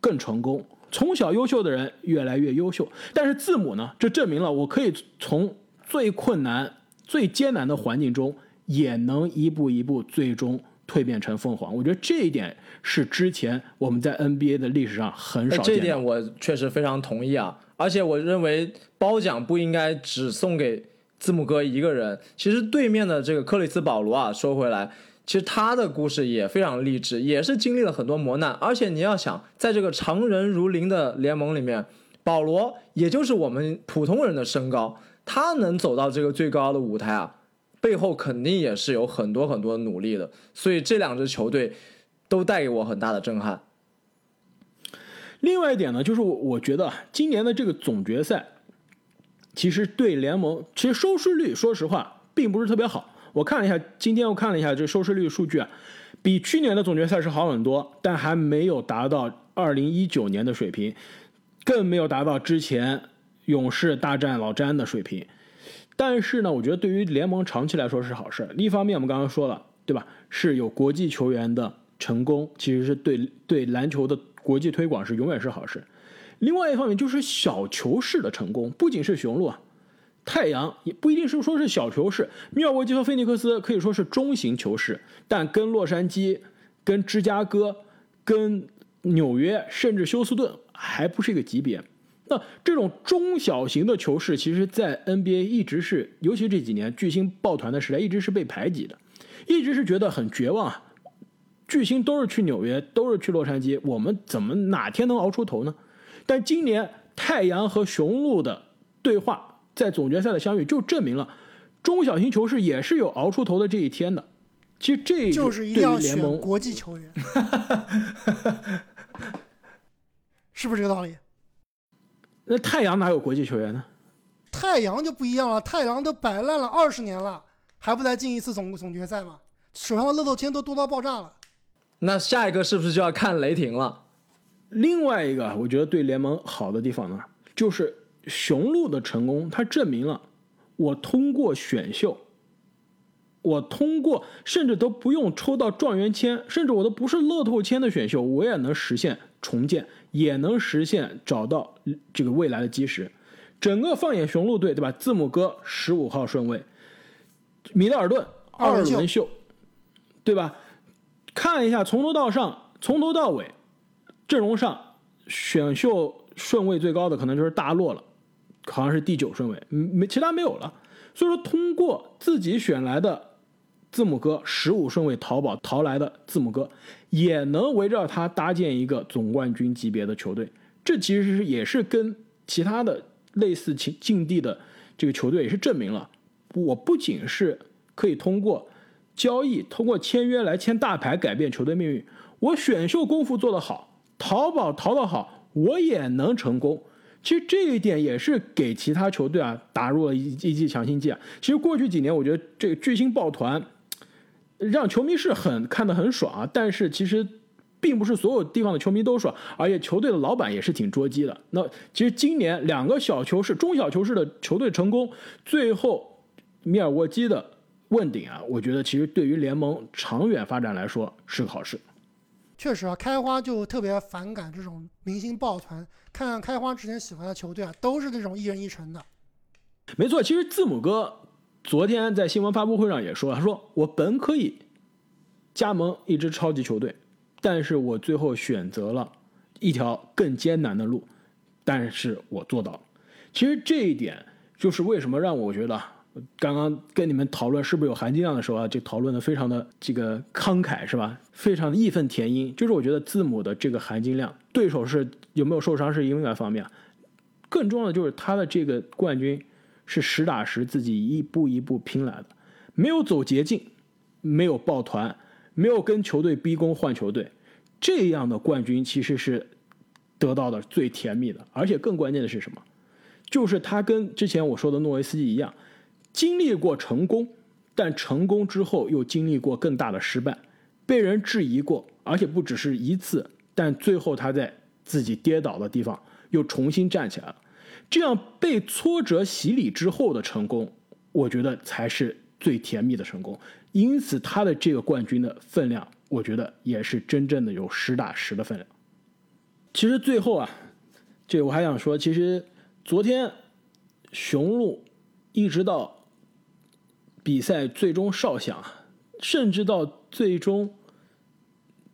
更成功，从小优秀的人越来越优秀，但是字母呢，这证明了我可以从最困难、最艰难的环境中，也能一步一步最终。蜕变成凤凰，我觉得这一点是之前我们在 NBA 的历史上很少见。这一点我确实非常同意啊！而且我认为褒奖不应该只送给字母哥一个人。其实对面的这个克里斯保罗啊，说回来，其实他的故事也非常励志，也是经历了很多磨难。而且你要想，在这个常人如林的联盟里面，保罗也就是我们普通人的身高，他能走到这个最高的舞台啊！背后肯定也是有很多很多努力的，所以这两支球队都带给我很大的震撼。另外一点呢，就是我我觉得今年的这个总决赛，其实对联盟其实收视率，说实话并不是特别好。我看了一下，今天我看了一下这收视率数据啊，比去年的总决赛是好很多，但还没有达到二零一九年的水平，更没有达到之前勇士大战老詹的水平。但是呢，我觉得对于联盟长期来说是好事。一方面，我们刚刚说了，对吧？是有国际球员的成功，其实是对对篮球的国际推广是永远是好事。另外一方面，就是小球式的成功，不仅是雄鹿啊，太阳也不一定是说是小球式。密尔沃基和菲尼克斯可以说是中型球式，但跟洛杉矶、跟芝加哥、跟纽约，甚至休斯顿还不是一个级别。那这种中小型的球市，其实，在 NBA 一直是，尤其这几年巨星抱团的时代，一直是被排挤的，一直是觉得很绝望啊。巨星都是去纽约，都是去洛杉矶，我们怎么哪天能熬出头呢？但今年太阳和雄鹿的对话，在总决赛的相遇，就证明了中小型球市也是有熬出头的这一天的。其实这就是一定要选国际球员，是不是这个道理？那太阳哪有国际球员呢？太阳就不一样了，太阳都摆烂了二十年了，还不再进一次总总决赛吗？手上的乐透签都多到爆炸了。那下一个是不是就要看雷霆了？另外一个，我觉得对联盟好的地方呢，就是雄鹿的成功，它证明了我通过选秀，我通过甚至都不用抽到状元签，甚至我都不是乐透签的选秀，我也能实现重建。也能实现找到这个未来的基石。整个放眼雄鹿队，对吧？字母哥十五号顺位，米德尔顿二轮秀，对吧？看一下从头到上，从头到尾，阵容上选秀顺位最高的可能就是大洛了，好像是第九顺位，没其他没有了。所以说，通过自己选来的。字母哥十五顺位淘宝淘来的字母哥，也能围绕他搭建一个总冠军级别的球队。这其实是也是跟其他的类似境境地的这个球队也是证明了，我不仅是可以通过交易、通过签约来签大牌改变球队命运，我选秀功夫做得好，淘宝淘得好，我也能成功。其实这一点也是给其他球队啊打入了一一剂强心剂啊。其实过去几年，我觉得这个巨星抱团。让球迷是很看得很爽啊，但是其实并不是所有地方的球迷都爽，而且球队的老板也是挺捉鸡的。那其实今年两个小球市、中小球市的球队成功，最后米尔沃基的问鼎啊，我觉得其实对于联盟长远发展来说是个好事。确实啊，开花就特别反感这种明星抱团。看看开花之前喜欢的球队啊，都是这种一人一城的。没错，其实字母哥。昨天在新闻发布会上也说，他说我本可以加盟一支超级球队，但是我最后选择了一条更艰难的路，但是我做到了。其实这一点就是为什么让我觉得，刚刚跟你们讨论是不是有含金量的时候啊，就讨论的非常的这个慷慨是吧？非常的义愤填膺。就是我觉得字母的这个含金量，对手是有没有受伤是另外方面，更重要的就是他的这个冠军。是实打实自己一步一步拼来的，没有走捷径，没有抱团，没有跟球队逼宫换球队，这样的冠军其实是得到的最甜蜜的。而且更关键的是什么？就是他跟之前我说的诺维斯基一样，经历过成功，但成功之后又经历过更大的失败，被人质疑过，而且不只是一次，但最后他在自己跌倒的地方又重新站起来了。这样被挫折洗礼之后的成功，我觉得才是最甜蜜的成功，因此他的这个冠军的分量，我觉得也是真正的有实打实的分量。其实最后啊，这我还想说，其实昨天雄鹿一直到比赛最终哨响，甚至到最终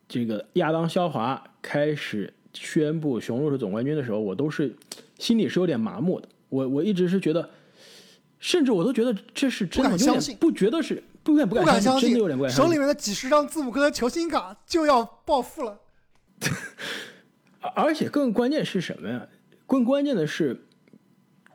这个亚当肖华开始宣布雄鹿是总冠军的时候，我都是心里是有点麻木的。我我一直是觉得，甚至我都觉得这是真的，有点不相信不觉得是不敢不不敢相信真的有点不敢相信手里。面的几十张字母哥的球星卡就要暴富了。而 而且更关键是什么呀？更关键的是，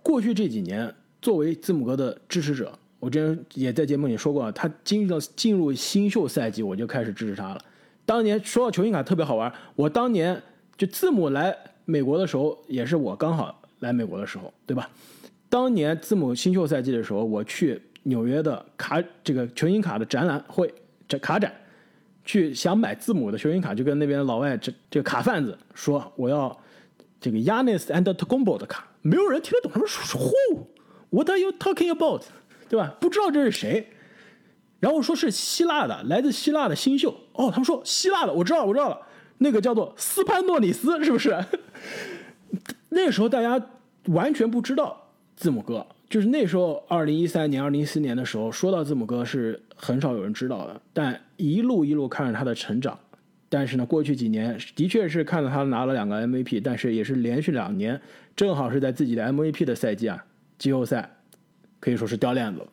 过去这几年，作为字母哥的支持者，我之前也在节目里说过，他进入到进入新秀赛季，我就开始支持他了。当年说到球星卡特别好玩，我当年就字母来美国的时候，也是我刚好来美国的时候，对吧？当年字母新秀赛季的时候，我去纽约的卡这个球星卡的展览会这卡展，去想买字母的球星卡，就跟那边老外这这个卡贩子说我要这个 Yanis and t o c o m b o 的卡，没有人听得懂，他们说 Who？What are you talking about？对吧？不知道这是谁。然后说是希腊的，来自希腊的新秀。哦，他们说希腊的，我知道，我知道了，那个叫做斯潘诺里斯，是不是？那时候大家完全不知道字母哥，就是那时候二零一三年、二零一四年的时候，说到字母哥是很少有人知道的，但一路一路看着他的成长。但是呢，过去几年的确是看到他拿了两个 MVP，但是也是连续两年，正好是在自己的 MVP 的赛季啊，季后赛可以说是掉链子了。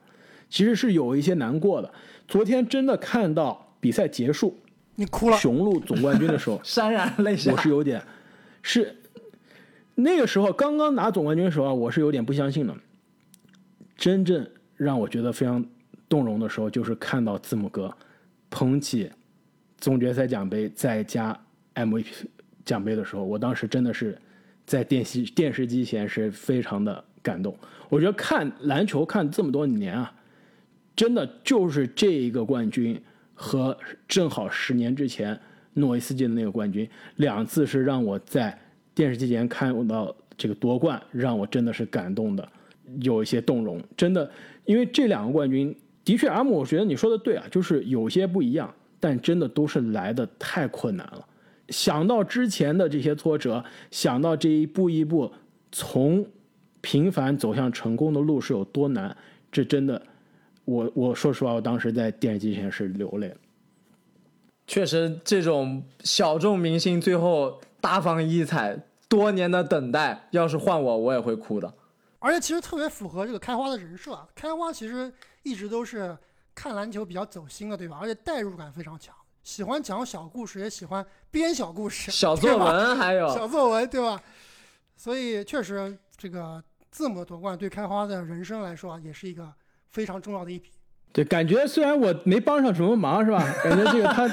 其实是有一些难过的。昨天真的看到比赛结束，你哭了，雄鹿总冠军的时候，潸然泪下我。是有点，是那个时候刚刚拿总冠军的时候啊，我是有点不相信的。真正让我觉得非常动容的时候，就是看到字母哥捧起总决赛奖杯再加 MVP 奖杯的时候，我当时真的是在电视电视机前是非常的感动。我觉得看篮球看这么多年啊，真的就是这一个冠军和正好十年之前诺维斯基的那个冠军，两次是让我在电视机前看到这个夺冠，让我真的是感动的，有一些动容。真的，因为这两个冠军的确，阿姆，我觉得你说的对啊，就是有些不一样，但真的都是来的太困难了。想到之前的这些挫折，想到这一步一步从平凡走向成功的路是有多难，这真的，我我说实话，我当时在电视机前是流泪了。确实，这种小众明星最后大放异彩，多年的等待，要是换我，我也会哭的。而且其实特别符合这个开花的人设啊。开花其实一直都是看篮球比较走心的，对吧？而且代入感非常强，喜欢讲小故事，也喜欢编小故事、小作文还有小作文，对吧？所以确实，这个字母夺冠对开花的人生来说啊，也是一个非常重要的一笔。对，感觉虽然我没帮上什么忙，是吧？感觉这个他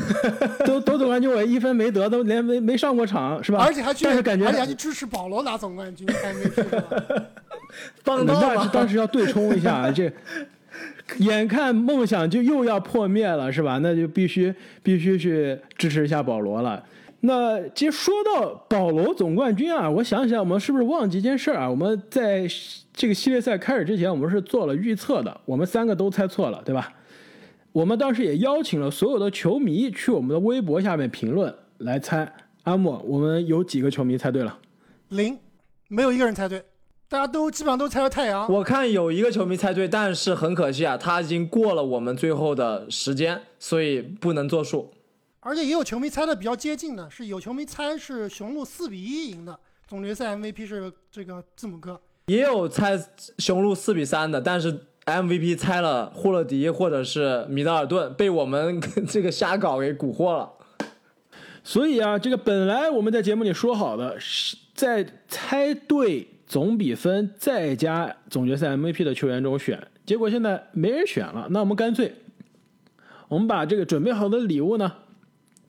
都都总冠军，我一分没得，都连没没上过场，是吧？而且还去，但是感觉而且还去支持保罗拿总冠军是吧？帮到。当时要对冲一下，这 眼看梦想就又要破灭了，是吧？那就必须必须去支持一下保罗了。那其实说到保罗总冠军啊，我想起来，我们是不是忘记一件事儿啊？我们在这个系列赛开始之前，我们是做了预测的，我们三个都猜错了，对吧？我们当时也邀请了所有的球迷去我们的微博下面评论来猜。阿莫，我们有几个球迷猜对了？零，没有一个人猜对，大家都基本上都猜到太阳。我看有一个球迷猜对，但是很可惜啊，他已经过了我们最后的时间，所以不能作数。而且也有球迷猜的比较接近的，是有球迷猜是雄鹿四比一赢的，总决赛 MVP 是这个字母哥。也有猜雄鹿四比三的，但是 MVP 猜了霍勒迪或者是米德尔顿，被我们 这个瞎搞给蛊惑了。所以啊，这个本来我们在节目里说好的，是在猜对总比分再加总决赛 MVP 的球员中选，结果现在没人选了。那我们干脆，我们把这个准备好的礼物呢，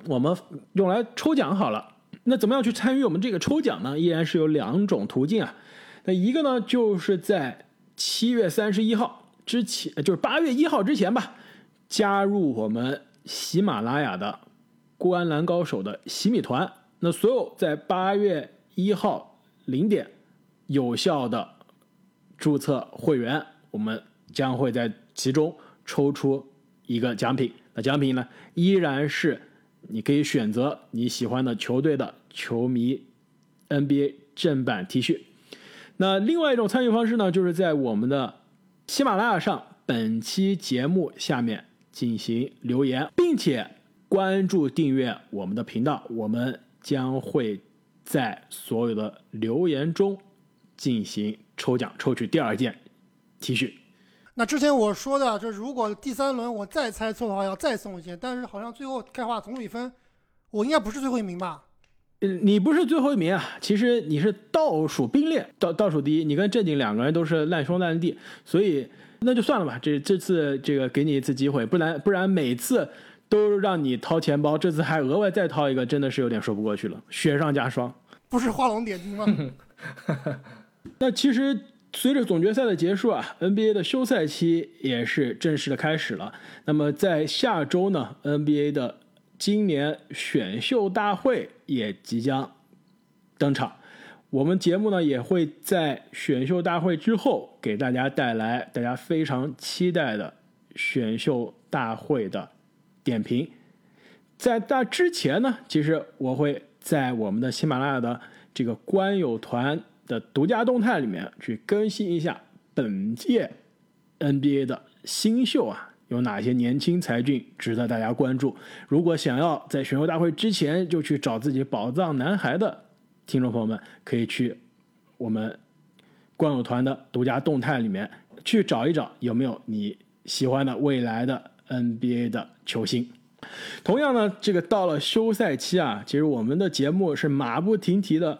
我们用来抽奖好了。那怎么样去参与我们这个抽奖呢？依然是有两种途径啊。那一个呢，就是在七月三十一号之前，就是八月一号之前吧，加入我们喜马拉雅的灌篮高手的洗米团。那所有在八月一号零点有效的注册会员，我们将会在其中抽出一个奖品。那奖品呢，依然是你可以选择你喜欢的球队的球迷 NBA 正版 T 恤。那另外一种参与方式呢，就是在我们的喜马拉雅上本期节目下面进行留言，并且关注订阅我们的频道，我们将会在所有的留言中进行抽奖，抽取第二件 T 恤。那之前我说的，就是如果第三轮我再猜错的话，要再送一些。但是好像最后开花总比分，我应该不是最后一名吧？呃，你不是最后一名啊，其实你是倒数并列，倒倒数第一。你跟正经两个人都是烂兄烂弟，所以那就算了吧。这这次这个给你一次机会，不然不然每次都让你掏钱包，这次还额外再掏一个，真的是有点说不过去了，雪上加霜。不是画龙点睛吗？那其实。随着总决赛的结束啊，NBA 的休赛期也是正式的开始了。那么在下周呢，NBA 的今年选秀大会也即将登场。我们节目呢也会在选秀大会之后给大家带来大家非常期待的选秀大会的点评。在那之前呢，其实我会在我们的喜马拉雅的这个观友团。的独家动态里面去更新一下本届 NBA 的新秀啊，有哪些年轻才俊值得大家关注？如果想要在选秀大会之前就去找自己宝藏男孩的听众朋友们，可以去我们观友团的独家动态里面去找一找有没有你喜欢的未来的 NBA 的球星。同样呢，这个到了休赛期啊，其实我们的节目是马不停蹄的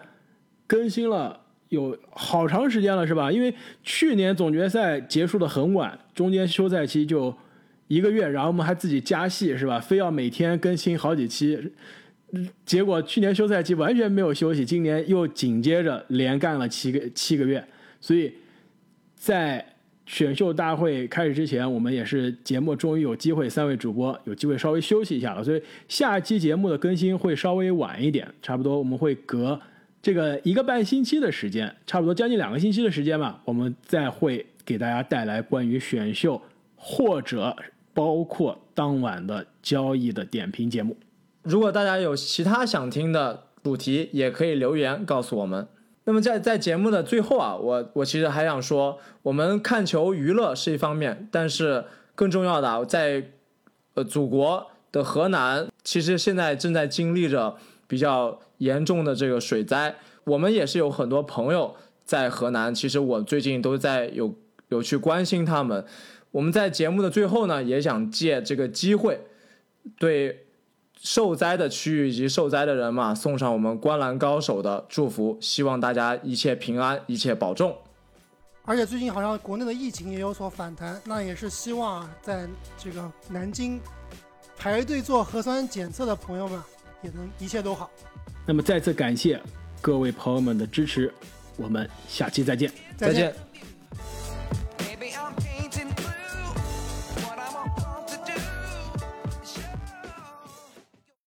更新了。有好长时间了，是吧？因为去年总决赛结束的很晚，中间休赛期就一个月，然后我们还自己加戏，是吧？非要每天更新好几期，结果去年休赛期完全没有休息，今年又紧接着连干了七个七个月，所以在选秀大会开始之前，我们也是节目终于有机会，三位主播有机会稍微休息一下了，所以下期节目的更新会稍微晚一点，差不多我们会隔。这个一个半星期的时间，差不多将近两个星期的时间吧，我们再会给大家带来关于选秀或者包括当晚的交易的点评节目。如果大家有其他想听的主题，也可以留言告诉我们。那么在在节目的最后啊，我我其实还想说，我们看球娱乐是一方面，但是更重要的啊，在呃祖国的河南，其实现在正在经历着比较。严重的这个水灾，我们也是有很多朋友在河南。其实我最近都在有有去关心他们。我们在节目的最后呢，也想借这个机会，对受灾的区域以及受灾的人嘛，送上我们观澜高手的祝福，希望大家一切平安，一切保重。而且最近好像国内的疫情也有所反弹，那也是希望在这个南京排队做核酸检测的朋友们也能一切都好。那么再次感谢各位朋友们的支持，我们下期再见，再见。